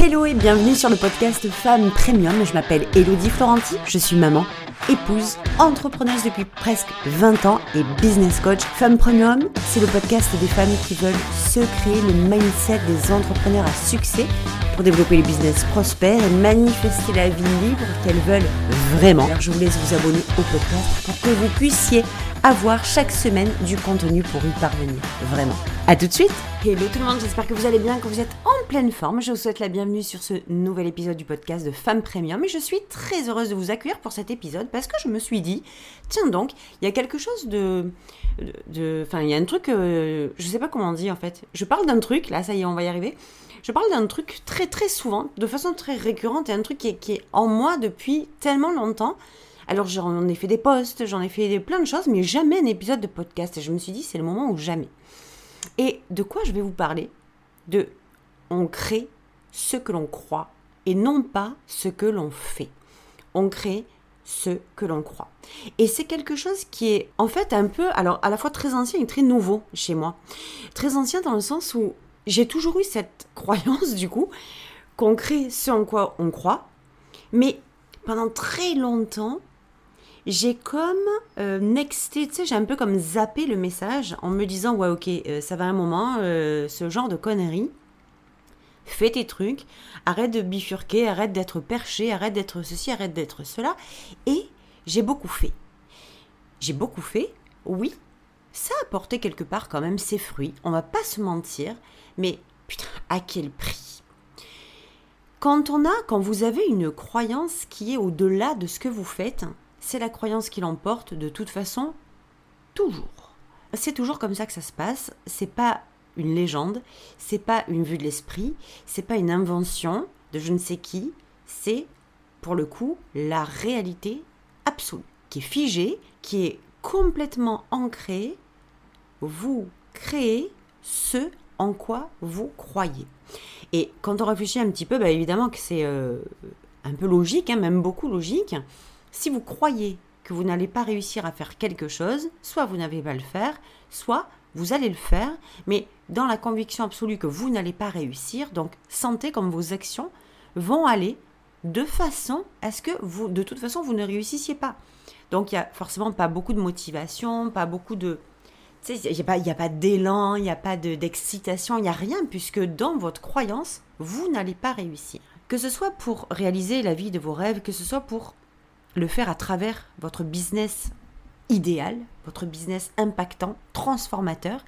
Hello et bienvenue sur le podcast Femmes Premium. Je m'appelle Elodie Florenti, je suis maman, épouse, entrepreneuse depuis presque 20 ans et business coach. Femmes Premium, c'est le podcast des femmes qui veulent se créer le mindset des entrepreneurs à succès pour développer les business prospères et manifester la vie libre qu'elles veulent vraiment. Je vous laisse vous abonner au podcast pour que vous puissiez avoir chaque semaine du contenu pour y parvenir. Vraiment. A tout de suite. Hello tout le monde, j'espère que vous allez bien, que vous êtes en pleine forme. Je vous souhaite la bienvenue sur ce nouvel épisode du podcast de Femmes Premium. Et je suis très heureuse de vous accueillir pour cet épisode parce que je me suis dit, tiens donc, il y a quelque chose de... de enfin, il y a un truc, euh, je sais pas comment on dit en fait. Je parle d'un truc, là ça y est, on va y arriver. Je parle d'un truc très très souvent, de façon très récurrente, et un truc qui est en moi depuis tellement longtemps. Alors j'en ai fait des posts, j'en ai fait plein de choses, mais jamais un épisode de podcast. Et je me suis dit, c'est le moment où jamais. Et de quoi je vais vous parler? De on crée ce que l'on croit et non pas ce que l'on fait. On crée ce que l'on croit. Et c'est quelque chose qui est en fait un peu, alors à la fois très ancien et très nouveau chez moi. Très ancien dans le sens où j'ai toujours eu cette croyance du coup qu'on crée ce en quoi on croit, mais pendant très longtemps, j'ai comme euh, nexté, tu sais, j'ai un peu comme zappé le message en me disant, ouais, ok, euh, ça va un moment, euh, ce genre de conneries, fais tes trucs, arrête de bifurquer, arrête d'être perché, arrête d'être ceci, arrête d'être cela. Et j'ai beaucoup fait. J'ai beaucoup fait, oui, ça a apporté quelque part quand même ses fruits, on va pas se mentir, mais putain, à quel prix. Quand on a, quand vous avez une croyance qui est au-delà de ce que vous faites, c'est la croyance qui l'emporte de toute façon, toujours. C'est toujours comme ça que ça se passe. C'est pas une légende, c'est pas une vue de l'esprit, c'est pas une invention de je ne sais qui, c'est pour le coup la réalité absolue, qui est figée, qui est complètement ancrée. Vous créez ce en quoi vous croyez. Et quand on réfléchit un petit peu, bah évidemment que c'est euh, un peu logique, hein, même beaucoup logique. Si vous croyez que vous n'allez pas réussir à faire quelque chose, soit vous n'avez pas le faire, soit vous allez le faire, mais dans la conviction absolue que vous n'allez pas réussir, donc sentez comme vos actions vont aller de façon à ce que vous, de toute façon, vous ne réussissiez pas. Donc il n'y a forcément pas beaucoup de motivation, pas beaucoup de... Il n'y a pas, pas d'élan, il n'y a pas d'excitation, il n'y a rien, puisque dans votre croyance, vous n'allez pas réussir. Que ce soit pour réaliser la vie de vos rêves, que ce soit pour le faire à travers votre business idéal, votre business impactant, transformateur,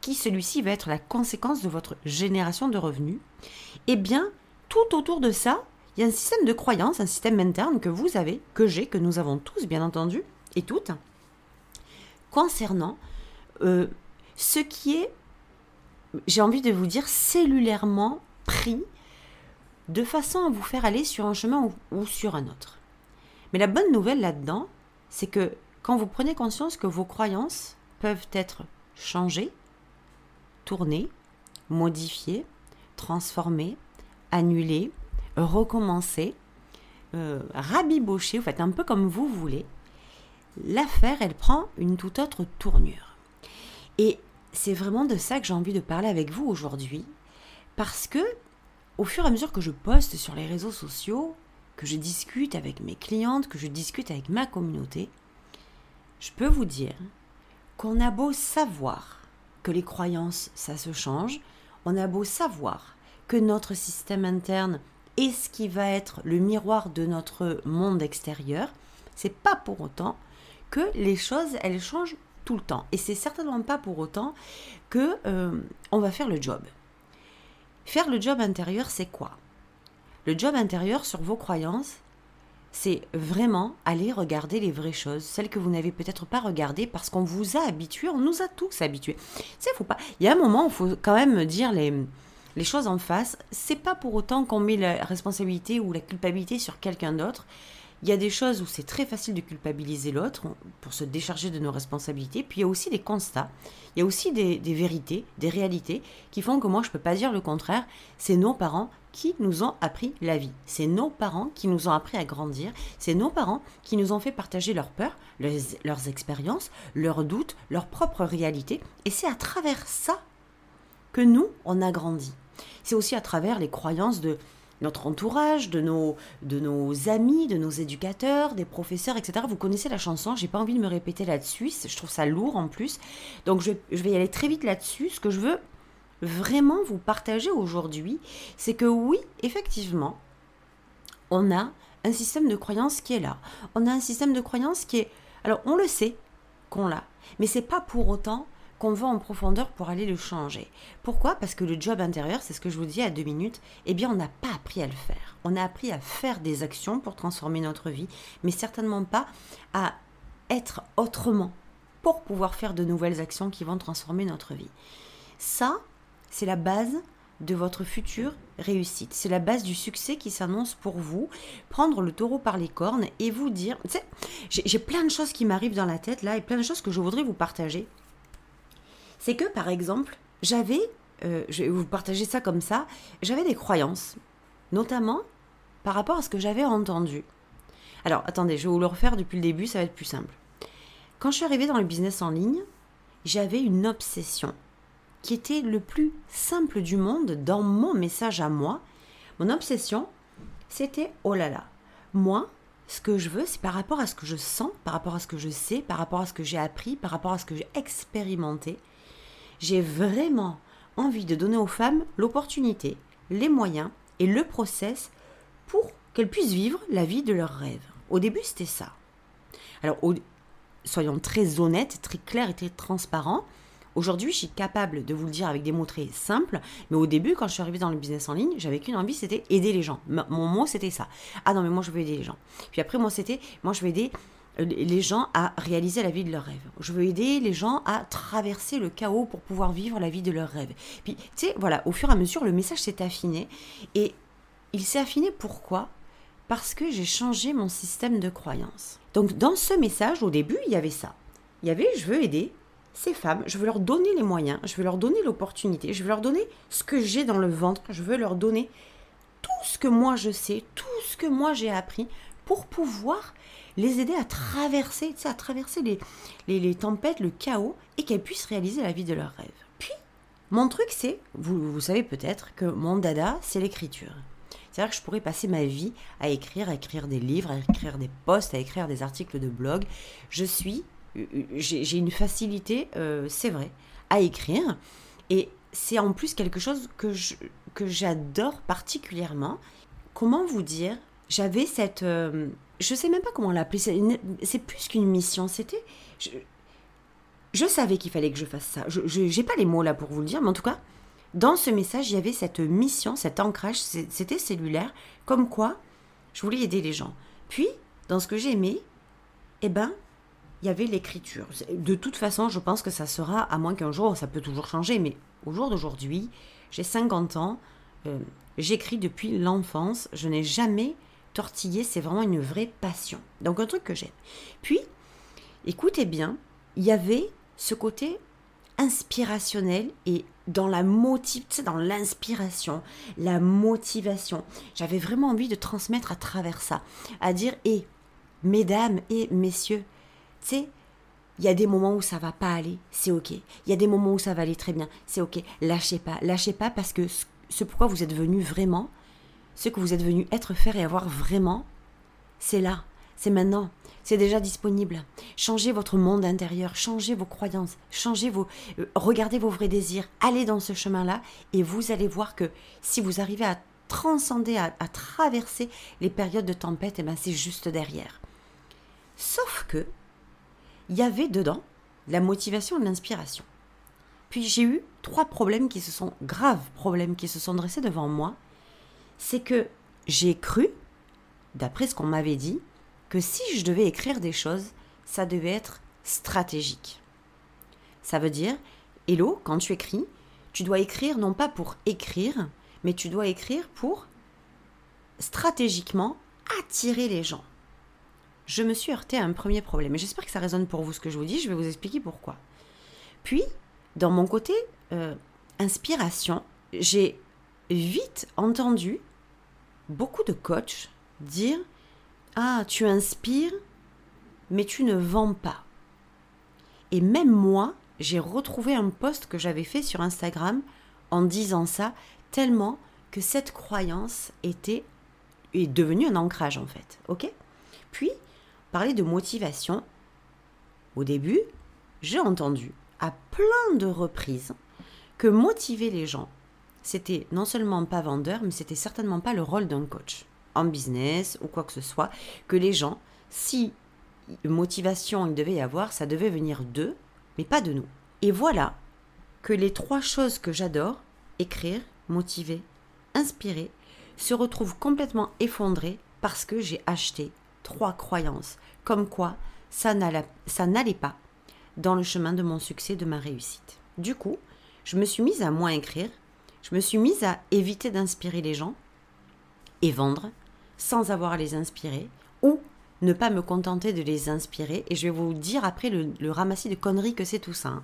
qui celui-ci va être la conséquence de votre génération de revenus, eh bien, tout autour de ça, il y a un système de croyance, un système interne que vous avez, que j'ai, que nous avons tous, bien entendu, et toutes, concernant euh, ce qui est, j'ai envie de vous dire, cellulairement pris de façon à vous faire aller sur un chemin ou sur un autre. Mais la bonne nouvelle là-dedans, c'est que quand vous prenez conscience que vos croyances peuvent être changées, tournées, modifiées, transformées, annulées, recommencées, euh, rabibochées, vous faites un peu comme vous voulez, l'affaire, elle prend une toute autre tournure. Et c'est vraiment de ça que j'ai envie de parler avec vous aujourd'hui, parce que au fur et à mesure que je poste sur les réseaux sociaux, que je discute avec mes clientes, que je discute avec ma communauté, je peux vous dire qu'on a beau savoir que les croyances, ça se change, on a beau savoir que notre système interne est ce qui va être le miroir de notre monde extérieur, c'est pas pour autant que les choses elles changent tout le temps et c'est certainement pas pour autant que euh, on va faire le job. Faire le job intérieur, c'est quoi? Le job intérieur sur vos croyances, c'est vraiment aller regarder les vraies choses, celles que vous n'avez peut-être pas regardées parce qu'on vous a habitué, on nous a tous habitués. Faut pas. Il y a un moment où il faut quand même dire les, choses en face. C'est pas pour autant qu'on met la responsabilité ou la culpabilité sur quelqu'un d'autre. Il y a des choses où c'est très facile de culpabiliser l'autre pour se décharger de nos responsabilités. Puis il y a aussi des constats, il y a aussi des, vérités, des réalités qui font que moi je ne peux pas dire le contraire. C'est nos parents qui nous ont appris la vie. C'est nos parents qui nous ont appris à grandir. C'est nos parents qui nous ont fait partager leurs peurs, leurs, expériences, leurs doutes, leurs propres réalités. Et c'est à travers ça que nous, on a grandi. C'est aussi à travers les croyances de notre entourage, de nos, de nos amis, de nos éducateurs, des professeurs, etc. Vous connaissez la chanson, j'ai pas envie de me répéter là-dessus, je trouve ça lourd en plus. Donc je vais y aller très vite là-dessus. Ce que je veux vraiment vous partager aujourd'hui, c'est que oui, effectivement, on a un système de croyance qui est là. On a un système de croyance qui est... Alors on le sait qu'on l'a, mais c'est pas pour autant qu'on va en profondeur pour aller le changer. Pourquoi? Parce que le job intérieur, c'est ce que je vous dis à deux minutes, eh bien on n'a pas appris à le faire. On a appris à faire des actions pour transformer notre vie, mais certainement pas à être autrement pour pouvoir faire de nouvelles actions qui vont transformer notre vie. Ça, c'est la base de votre future réussite. C'est la base du succès qui s'annonce pour vous. Prendre le taureau par les cornes et vous dire, j'ai plein de choses qui m'arrivent dans la tête là et plein de choses que je voudrais vous partager c'est que par exemple, j'avais, euh, je vais vous partager ça comme ça, j'avais des croyances, notamment par rapport à ce que j'avais entendu. Alors attendez, je vais vous le refaire depuis le début, ça va être plus simple. Quand je suis arrivée dans le business en ligne, j'avais une obsession qui était le plus simple du monde dans mon message à moi. Mon obsession, c'était oh là là, moi, ce que je veux, c'est par rapport à ce que je sens, par rapport à ce que je sais, par rapport à ce que j'ai appris, par rapport à ce que j'ai expérimenté, j'ai vraiment envie de donner aux femmes l'opportunité, les moyens et le process pour qu'elles puissent vivre la vie de leurs rêves. Au début, c'était ça. Alors, soyons très honnêtes, très clairs et très transparents. Aujourd'hui, je suis capable de vous le dire avec des mots très simples, mais au début, quand je suis arrivée dans le business en ligne, j'avais qu'une envie, c'était aider les gens. Mon mot, c'était ça. Ah non, mais moi, je veux aider les gens. Puis après, moi, c'était, moi, je veux aider euh, les gens à réaliser la vie de leurs rêves. Je veux aider les gens à traverser le chaos pour pouvoir vivre la vie de leurs rêves. Puis, tu sais, voilà, au fur et à mesure, le message s'est affiné. Et il s'est affiné pourquoi? Parce que j'ai changé mon système de croyance. Donc, dans ce message, au début, il y avait ça. Il y avait je veux aider ces femmes, je veux leur donner les moyens, je veux leur donner l'opportunité, je veux leur donner ce que j'ai dans le ventre, je veux leur donner tout ce que moi je sais, tout ce que moi j'ai appris pour pouvoir les aider à traverser, à traverser les, les, tempêtes, le chaos, et qu'elles puissent réaliser la vie de leurs rêves. Puis, mon truc, c'est, vous, vous savez peut-être que mon dada, c'est l'écriture. C'est-à-dire que je pourrais passer ma vie à écrire, à écrire des livres, à écrire des posts, à écrire des articles de blog. Je suis, j'ai une facilité, euh, c'est vrai, à écrire. Et c'est en plus quelque chose que que j'adore particulièrement. Comment vous dire J'avais cette, euh, je sais même pas comment l'appeler. C'est plus qu'une mission. C'était. Je, savais qu'il fallait que je fasse ça. Je n'ai pas les mots là pour vous le dire, mais en tout cas, dans ce message, il y avait cette mission, cet ancrage. C'était cellulaire. Comme quoi, je voulais aider les gens. Puis, dans ce que j'ai aimé, eh ben, il y avait l'écriture. De toute façon, je pense que ça sera, à moins qu'un jour, ça peut toujours changer, mais au jour d'aujourd'hui, j'ai 50 ans, euh, j'écris depuis l'enfance, je n'ai jamais tortiller, c'est vraiment une vraie passion. Donc un truc que j'aime. Puis, écoutez bien, il y avait ce côté inspirationnel et dans la motive, dans l'inspiration, la motivation. J'avais vraiment envie de transmettre à travers ça, à dire, et mesdames et messieurs, tu sais, il y a des moments où ça va pas aller, c'est ok. Il y a des moments où ça va aller très bien, c'est ok. Lâchez pas, lâchez pas parce que ce pourquoi vous êtes venu vraiment, ce que vous êtes venu être, faire et avoir vraiment, c'est là, c'est maintenant, c'est déjà disponible. Changez votre monde intérieur, changez vos croyances, changez vos, euh, regardez vos vrais désirs, allez dans ce chemin-là et vous allez voir que si vous arrivez à transcender, à, traverser les périodes de tempête, et eh ben c'est juste derrière. Sauf que il y avait dedans la motivation et l'inspiration. Puis j'ai eu trois problèmes qui se sont graves problèmes qui se sont dressés devant moi c'est que j'ai cru, d'après ce qu'on m'avait dit, que si je devais écrire des choses, ça devait être stratégique. Ça veut dire, hello, quand tu écris, tu dois écrire non pas pour écrire, mais tu dois écrire pour stratégiquement attirer les gens. Je me suis heurté à un premier problème, et j'espère que ça résonne pour vous ce que je vous dis, je vais vous expliquer pourquoi. Puis, dans mon côté euh, inspiration, j'ai vite entendu beaucoup de coachs dire Ah, tu inspires, mais tu ne vends pas. Et même moi, j'ai retrouvé un post que j'avais fait sur Instagram en disant ça, tellement que cette croyance était est devenue un ancrage en fait. OK? Puis parler de motivation. Au début, j'ai entendu à plein de reprises que motiver les gens, c'était non seulement pas vendeur, mais c'était certainement pas le rôle d'un coach en business ou quoi que ce soit, que les gens, si motivation il devait y avoir, ça devait venir d'eux, mais pas de nous. Et voilà que les trois choses que j'adore, écrire, motiver, inspirer, se retrouvent complètement effondrées parce que j'ai acheté trois croyances, comme quoi ça n'allait pas dans le chemin de mon succès, de ma réussite. Du coup, je me suis mise à moins écrire, je me suis mise à éviter d'inspirer les gens et vendre sans avoir à les inspirer, ou ne pas me contenter de les inspirer, et je vais vous dire après le, ramassis de conneries que c'est tout ça. Hein.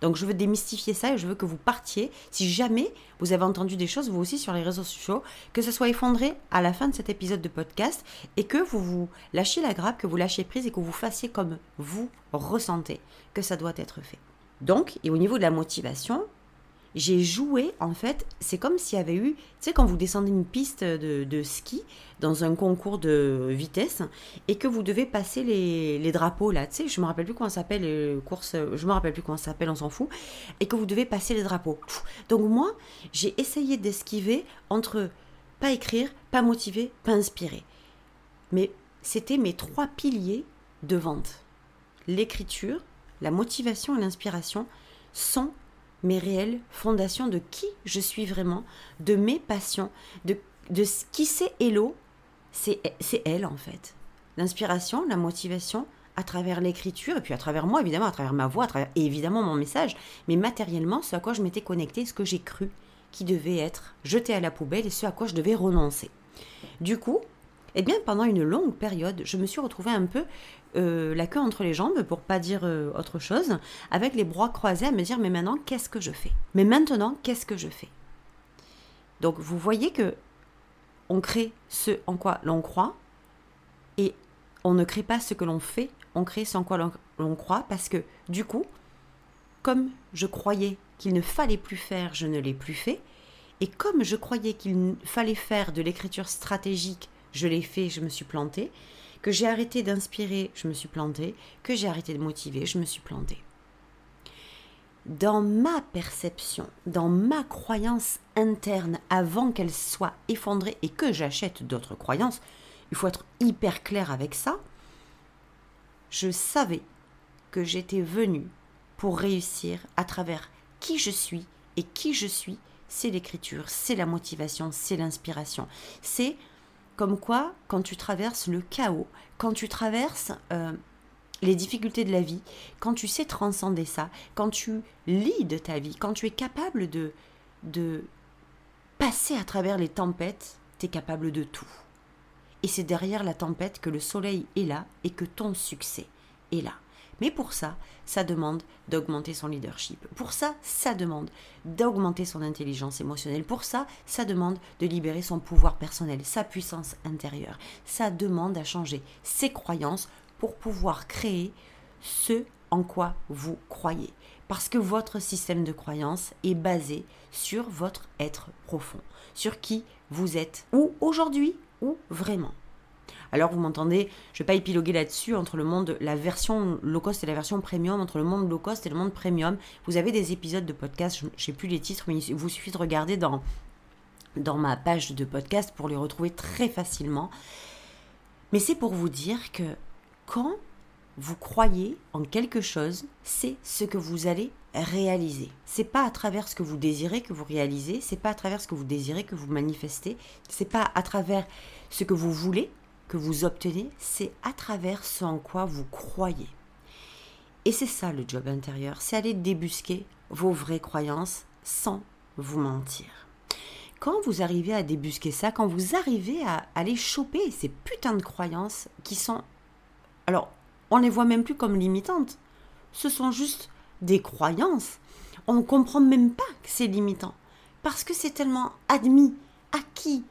Donc je veux démystifier ça et je veux que vous partiez, si jamais vous avez entendu des choses, vous aussi sur les réseaux sociaux, que ce soit effondré à la fin de cet épisode de podcast et que vous vous lâchiez la grappe, que vous lâchiez prise et que vous fassiez comme vous ressentez que ça doit être fait. Donc, et au niveau de la motivation, j'ai joué, en fait, c'est comme s'il y avait eu, tu sais, quand vous descendez une piste de, ski dans un concours de vitesse et que vous devez passer les, drapeaux, là, tu sais, je me rappelle plus comment s'appelle, les courses, je me rappelle plus comment s'appelle, on s'en fout, et que vous devez passer les drapeaux. Donc moi, j'ai essayé d'esquiver entre pas écrire, pas motiver, pas inspirer. Mais c'était mes trois piliers de vente. L'écriture, la motivation et l'inspiration sont mes réelles fondations de qui je suis vraiment, de mes passions, de, de qui c'est Hello, c'est elle en fait. L'inspiration, la motivation, à travers l'écriture, et puis à travers moi, évidemment, à travers ma voix, travers évidemment mon message, mais matériellement, ce à quoi je m'étais connecté, ce que j'ai cru qui devait être jeté à la poubelle et ce à quoi je devais renoncer. Du coup, eh bien, pendant une longue période, je me suis retrouvée un peu euh, la queue entre les jambes, pour pas dire euh, autre chose, avec les bras croisés à me dire mais maintenant qu'est-ce que je fais? Mais maintenant qu'est-ce que je fais? Donc vous voyez que on crée ce en quoi l'on croit et on ne crée pas ce que l'on fait, on crée ce en quoi l'on croit parce que du coup, comme je croyais qu'il ne fallait plus faire, je ne l'ai plus fait. Et comme je croyais qu'il fallait faire de l'écriture stratégique, je l'ai fait, je me suis planté que j'ai arrêté d'inspirer, je me suis plantée, que j'ai arrêté de motiver, je me suis plantée. Dans ma perception, dans ma croyance interne, avant qu'elle soit effondrée et que j'achète d'autres croyances, il faut être hyper clair avec ça, je savais que j'étais venue pour réussir à travers qui je suis et qui je suis, c'est l'écriture, c'est la motivation, c'est l'inspiration, c'est comme quoi, quand tu traverses le chaos, quand tu traverses euh, les difficultés de la vie, quand tu sais transcender ça, quand tu lis de ta vie, quand tu es capable de, de passer à travers les tempêtes, tu es capable de tout. Et c'est derrière la tempête que le soleil est là et que ton succès est là. Mais pour ça, ça demande d'augmenter son leadership. Pour ça, ça demande d'augmenter son intelligence émotionnelle. Pour ça, ça demande de libérer son pouvoir personnel, sa puissance intérieure. Ça demande à changer ses croyances pour pouvoir créer ce en quoi vous croyez. Parce que votre système de croyance est basé sur votre être profond, sur qui vous êtes, ou aujourd'hui, ou vraiment. Alors vous m'entendez, je ne vais pas épiloguer là-dessus entre le monde, la version low cost et la version premium, entre le monde low cost et le monde premium. Vous avez des épisodes de podcast, je ne sais plus les titres, mais il vous suffit de regarder dans, dans ma page de podcast pour les retrouver très facilement. Mais c'est pour vous dire que quand vous croyez en quelque chose, c'est ce que vous allez réaliser. C'est pas à travers ce que vous désirez que vous réalisez, c'est pas à travers ce que vous désirez que vous manifestez, c'est pas à travers ce que vous voulez que vous obtenez, c'est à travers ce en quoi vous croyez. Et c'est ça le job intérieur, c'est aller débusquer vos vraies croyances sans vous mentir. Quand vous arrivez à débusquer ça, quand vous arrivez à aller choper ces putains de croyances qui sont... Alors, on les voit même plus comme limitantes. Ce sont juste des croyances. On ne comprend même pas que c'est limitant. Parce que c'est tellement admis, acquis,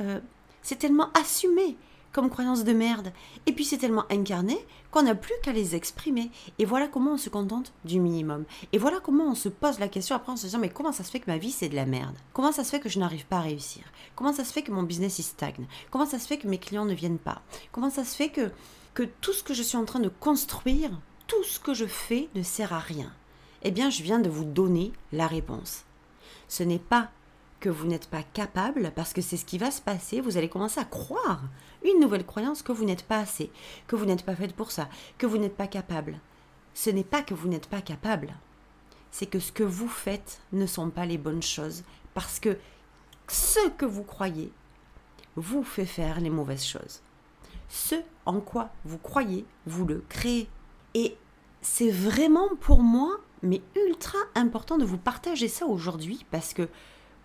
euh, c'est tellement assumé comme croyances de merde. Et puis c'est tellement incarné qu'on n'a plus qu'à les exprimer. Et voilà comment on se contente du minimum. Et voilà comment on se pose la question après en se disant mais comment ça se fait que ma vie c'est de la merde? Comment ça se fait que je n'arrive pas à réussir? Comment ça se fait que mon business il stagne? Comment ça se fait que mes clients ne viennent pas? Comment ça se fait que, que tout ce que je suis en train de construire, tout ce que je fais ne sert à rien? Eh bien je viens de vous donner la réponse. Ce n'est pas que vous n'êtes pas capable, parce que c'est ce qui va se passer, vous allez commencer à croire une nouvelle croyance que vous n'êtes pas assez, que vous n'êtes pas faite pour ça, que vous n'êtes pas capable. Ce n'est pas que vous n'êtes pas capable, c'est que ce que vous faites ne sont pas les bonnes choses, parce que ce que vous croyez vous fait faire les mauvaises choses. Ce en quoi vous croyez, vous le créez. Et c'est vraiment pour moi, mais ultra important de vous partager ça aujourd'hui, parce que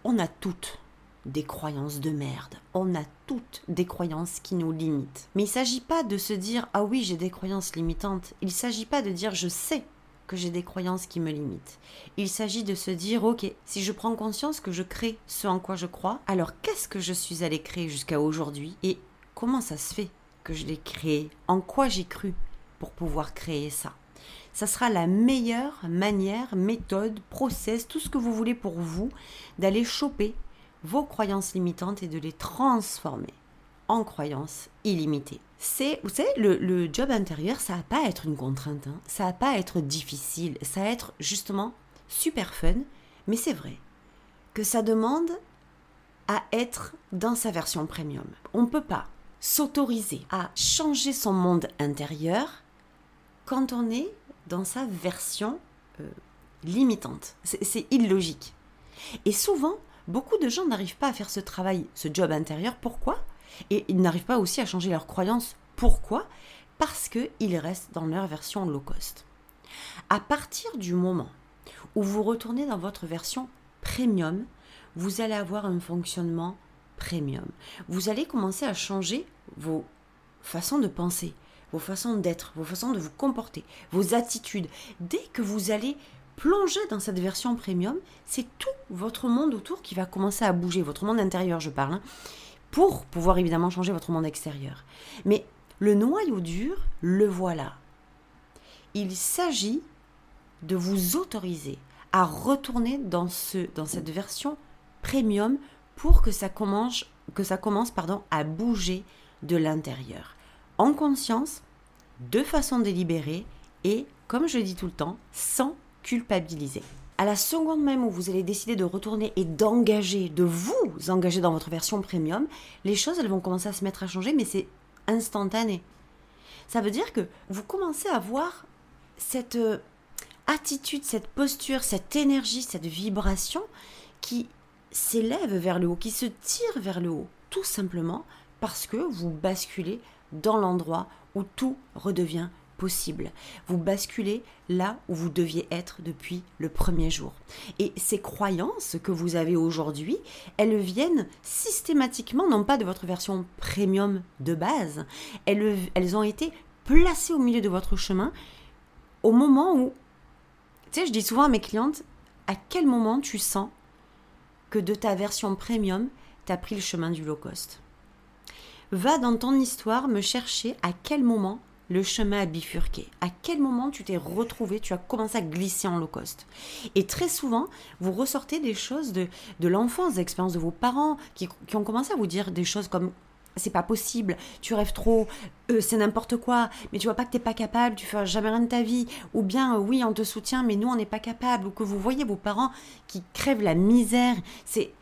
on a toutes des croyances de merde. On a toutes des croyances qui nous limitent. Mais il ne s'agit pas de se dire ah oui, j'ai des croyances limitantes. Il ne s'agit pas de dire je sais que j'ai des croyances qui me limitent. Il s'agit de se dire ok, si je prends conscience que je crée ce en quoi je crois, alors qu'est-ce que je suis allé créer jusqu'à aujourd'hui et comment ça se fait que je l'ai créé? En quoi j'ai cru pour pouvoir créer ça? Ça sera la meilleure manière, méthode, process, tout ce que vous voulez pour vous, d'aller choper vos croyances limitantes et de les transformer en croyances illimitées. C'est, vous savez, le, job intérieur, ça va pas être une contrainte, hein. ça va pas être difficile, ça va être justement super fun, mais c'est vrai que ça demande à être dans sa version premium. On ne peut pas s'autoriser à changer son monde intérieur quand on est dans sa version euh, limitante. C'est illogique. Et souvent, beaucoup de gens n'arrivent pas à faire ce travail, ce job intérieur. Pourquoi? Et ils n'arrivent pas aussi à changer leurs croyances. Pourquoi? Parce qu'ils restent dans leur version low cost. À partir du moment où vous retournez dans votre version premium, vous allez avoir un fonctionnement premium. Vous allez commencer à changer vos façons de penser, vos façons d'être, vos façons de vous comporter, vos attitudes. Dès que vous allez plonger dans cette version premium, c'est tout votre monde autour qui va commencer à bouger, votre monde intérieur je parle, hein, pour pouvoir évidemment changer votre monde extérieur. Mais le noyau dur, le voilà. Il s'agit de vous autoriser à retourner dans, ce, dans cette version premium pour que ça commence, que à bouger de l'intérieur en conscience, de façon délibérée et, comme je dis tout le temps, sans culpabiliser. À la seconde même où vous allez décider de retourner et d'engager, de vous engager dans votre version premium, les choses elles vont commencer à se mettre à changer, mais c'est instantané. Ça veut dire que vous commencez à voir cette euh, attitude, cette posture, cette énergie, cette vibration qui s'élève vers le haut, qui se tire vers le haut, tout simplement parce que vous basculez dans l'endroit où tout redevient possible. Vous basculez là où vous deviez être depuis le premier jour. Et ces croyances que vous avez aujourd'hui, elles viennent systématiquement, non pas de votre version premium de base, elles, elles ont été placées au milieu de votre chemin au moment où, tu sais, je dis souvent à mes clientes, à quel moment tu sens que de ta version premium, tu as pris le chemin du low cost? Va dans ton histoire me chercher à quel moment le chemin a bifurqué. À quel moment tu t'es retrouvé, tu as commencé à glisser en low cost. Et très souvent, vous ressortez des choses de, de l'enfance, des expériences de vos parents qui, ont commencé à vous dire des choses comme c'est pas possible, tu rêves trop, euh, c'est n'importe quoi, mais tu vois pas que t'es pas capable, tu feras jamais rien de ta vie, ou bien oui on te soutient mais nous on n'est pas capable, ou que vous voyez vos parents qui crèvent la misère, c'est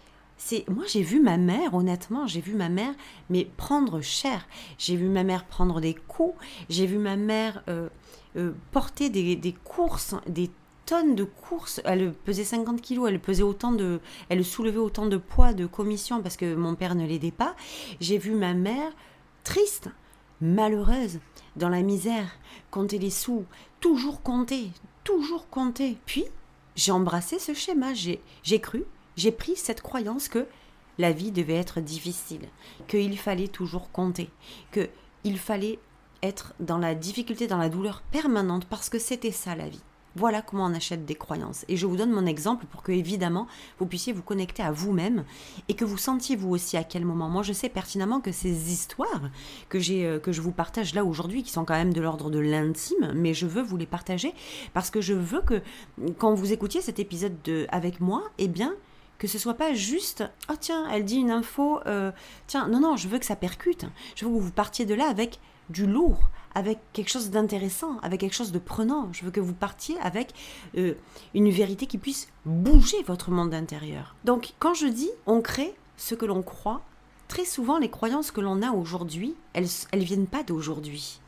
c'est moi j'ai vu ma mère honnêtement j'ai vu ma mère mais prendre cher. J'ai vu ma mère prendre des coups. J'ai vu ma mère euh, euh, porter des, courses des tonnes de courses. Elle pesait 50 kilos elle pesait autant de elle soulevait autant de poids de commission parce que mon père ne l'aidait pas. J'ai vu ma mère triste malheureuse dans la misère compter les sous toujours compter toujours compter. Puis j'ai embrassé ce schéma. J'ai cru j'ai pris cette croyance que la vie devait être difficile, qu'il fallait toujours compter, qu'il fallait être dans la difficulté, dans la douleur permanente, parce que c'était ça la vie. Voilà comment on achète des croyances. Et je vous donne mon exemple pour que, évidemment, vous puissiez vous connecter à vous-même et que vous sentiez vous aussi à quel moment. Moi, je sais pertinemment que ces histoires que, j'ai, euh, que je vous partage là aujourd'hui, qui sont quand même de l'ordre de l'intime, mais je veux vous les partager parce que je veux que, quand vous écoutiez cet épisode de, avec moi, eh bien, que ce soit pas juste oh tiens elle dit une info euh, tiens non non je veux que ça percute je veux que vous partiez de là avec du lourd avec quelque chose d'intéressant, avec quelque chose de prenant. Je veux que vous partiez avec euh, une vérité qui puisse bouger votre monde intérieur. Donc quand je dis on crée ce que l'on croit, très souvent les croyances que l'on a aujourd'hui, elles ne viennent pas d'aujourd'hui.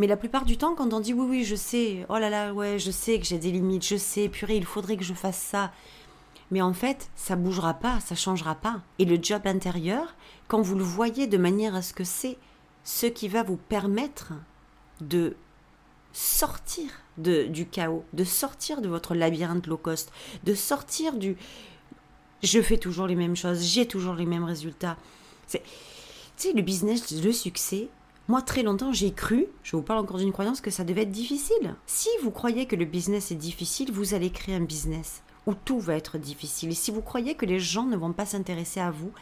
Mais la plupart du temps, quand on dit oui, oui, je sais, oh là là, ouais, je sais que j'ai des limites, je sais, purée, il faudrait que je fasse ça. Mais en fait, ça bougera pas, ça changera pas. Et le job intérieur, quand vous le voyez de manière à ce que c'est ce qui va vous permettre de sortir de, du chaos, de sortir de votre labyrinthe low cost, de sortir du je fais toujours les mêmes choses, j'ai toujours les mêmes résultats. C'est, tu sais, le business, le succès, moi, très longtemps, j'ai cru, je vous parle encore d'une croyance, que ça devait être difficile. Si vous croyez que le business est difficile, vous allez créer un business où tout va être difficile. Et si vous croyez que les gens ne vont pas s'intéresser à vous,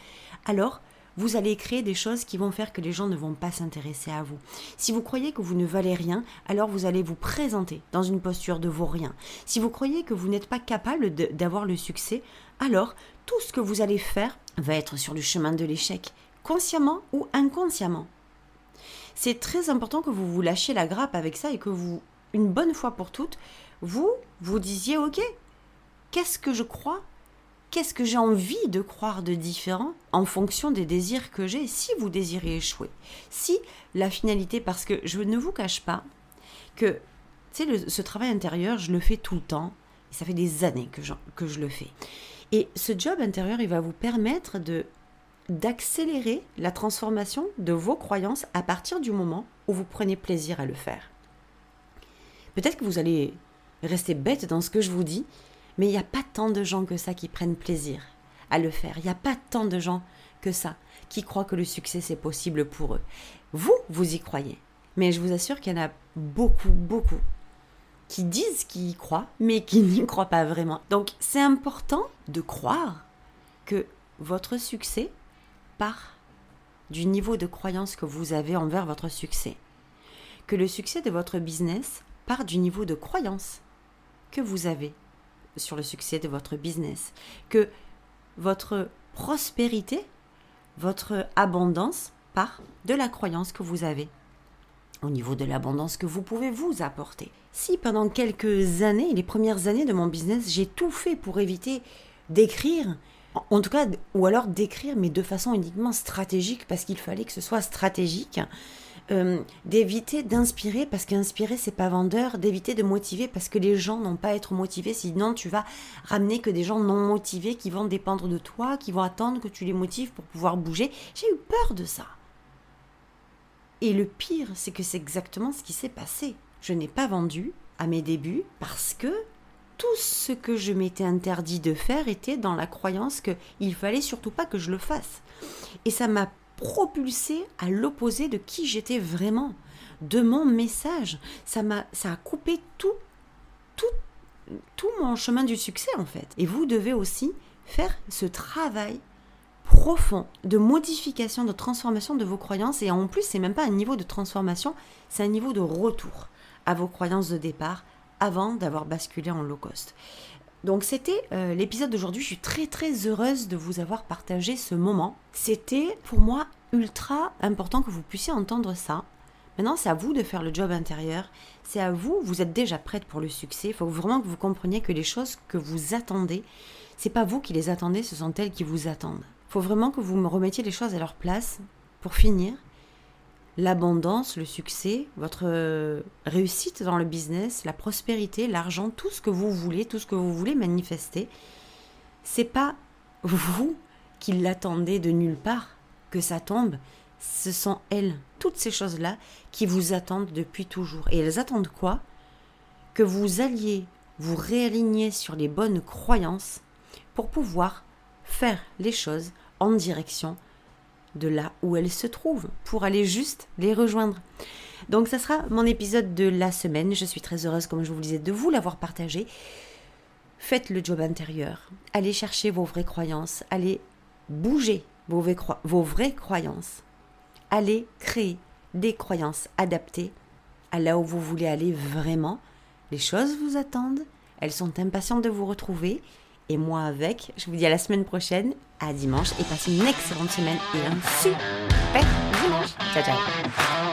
alors vous allez créer des choses qui vont faire que les gens ne vont pas s'intéresser à vous. Si vous croyez que vous ne valez rien, alors vous allez vous présenter dans une posture de vaut-rien. Si vous croyez que vous n'êtes pas capable d'avoir le succès, alors tout ce que vous allez faire va être sur le chemin de l'échec, consciemment ou inconsciemment. C'est très important que vous vous lâchiez la grappe avec ça et que vous, une bonne fois pour toutes, vous vous disiez, ok, qu'est-ce que je crois qu'est-ce que j'ai envie de croire de différent en fonction des désirs que j'ai si vous désirez échouer. Si la finalité, parce que je ne vous cache pas que ce travail intérieur, je le fais tout le temps, et ça fait des années que je, que je le fais. Et ce job intérieur, il va vous permettre de d'accélérer la transformation de vos croyances à partir du moment où vous prenez plaisir à le faire. Peut-être que vous allez rester bête dans ce que je vous dis, mais il n'y a pas tant de gens que ça qui prennent plaisir à le faire. Il n'y a pas tant de gens que ça qui croient que le succès c'est possible pour eux. Vous, vous y croyez. Mais je vous assure qu'il y en a beaucoup, beaucoup qui disent qu'ils y croient, mais qui n'y croient pas vraiment. Donc c'est important de croire que votre succès part du niveau de croyance que vous avez envers votre succès. Que le succès de votre business part du niveau de croyance que vous avez sur le succès de votre business, que votre prospérité, votre abondance part de la croyance que vous avez au niveau de l'abondance que vous pouvez vous apporter. Si pendant quelques années, les premières années de mon business, j'ai tout fait pour éviter d'écrire, en tout cas, ou alors d'écrire, mais de façon uniquement stratégique, parce qu'il fallait que ce soit stratégique, euh, d'éviter d'inspirer parce qu'inspirer c'est pas vendeur, d'éviter de motiver parce que les gens n'ont pas à être motivés, sinon tu vas ramener que des gens non motivés qui vont dépendre de toi, qui vont attendre que tu les motives pour pouvoir bouger. J'ai eu peur de ça. Et le pire, c'est que c'est exactement ce qui s'est passé. Je n'ai pas vendu à mes débuts parce que tout ce que je m'étais interdit de faire était dans la croyance qu'il fallait surtout pas que je le fasse. Et ça m'a propulsé à l'opposé de qui j'étais vraiment, de mon message. Ça m'a, ça a coupé tout, tout, tout mon chemin du succès en fait. Et vous devez aussi faire ce travail profond de modification, de transformation de vos croyances. Et en plus, c'est même pas un niveau de transformation, c'est un niveau de retour à vos croyances de départ avant d'avoir basculé en low cost. Donc c'était euh, l'épisode d'aujourd'hui. Je suis très très heureuse de vous avoir partagé ce moment. C'était pour moi ultra important que vous puissiez entendre ça. Maintenant, c'est à vous de faire le job intérieur. C'est à vous, vous êtes déjà prête pour le succès. Il faut vraiment que vous compreniez que les choses que vous attendez, c'est pas vous qui les attendez, ce sont elles qui vous attendent. Il faut vraiment que vous me remettiez les choses à leur place. Pour finir, l'abondance, le succès, votre euh, réussite dans le business, la prospérité, l'argent, tout ce que vous voulez, tout ce que vous voulez manifester, c'est pas vous qui l'attendez de nulle part que ça tombe, ce sont elles, toutes ces choses-là qui vous attendent depuis toujours. Et elles attendent quoi? Que vous alliez vous réaligner sur les bonnes croyances pour pouvoir faire les choses en direction de là où elles se trouvent pour aller juste les rejoindre. Donc ça sera mon épisode de la semaine. Je suis très heureuse, comme je vous le disais, de vous l'avoir partagé. Faites le job intérieur. Allez chercher vos vraies croyances. Allez bouger vos vraies, vos vraies croyances. Allez créer des croyances adaptées à là où vous voulez aller vraiment. Les choses vous attendent. Elles sont impatientes de vous retrouver. Et moi avec, je vous dis à la semaine prochaine, à dimanche, et passez une excellente semaine et un super dimanche. Ciao, ciao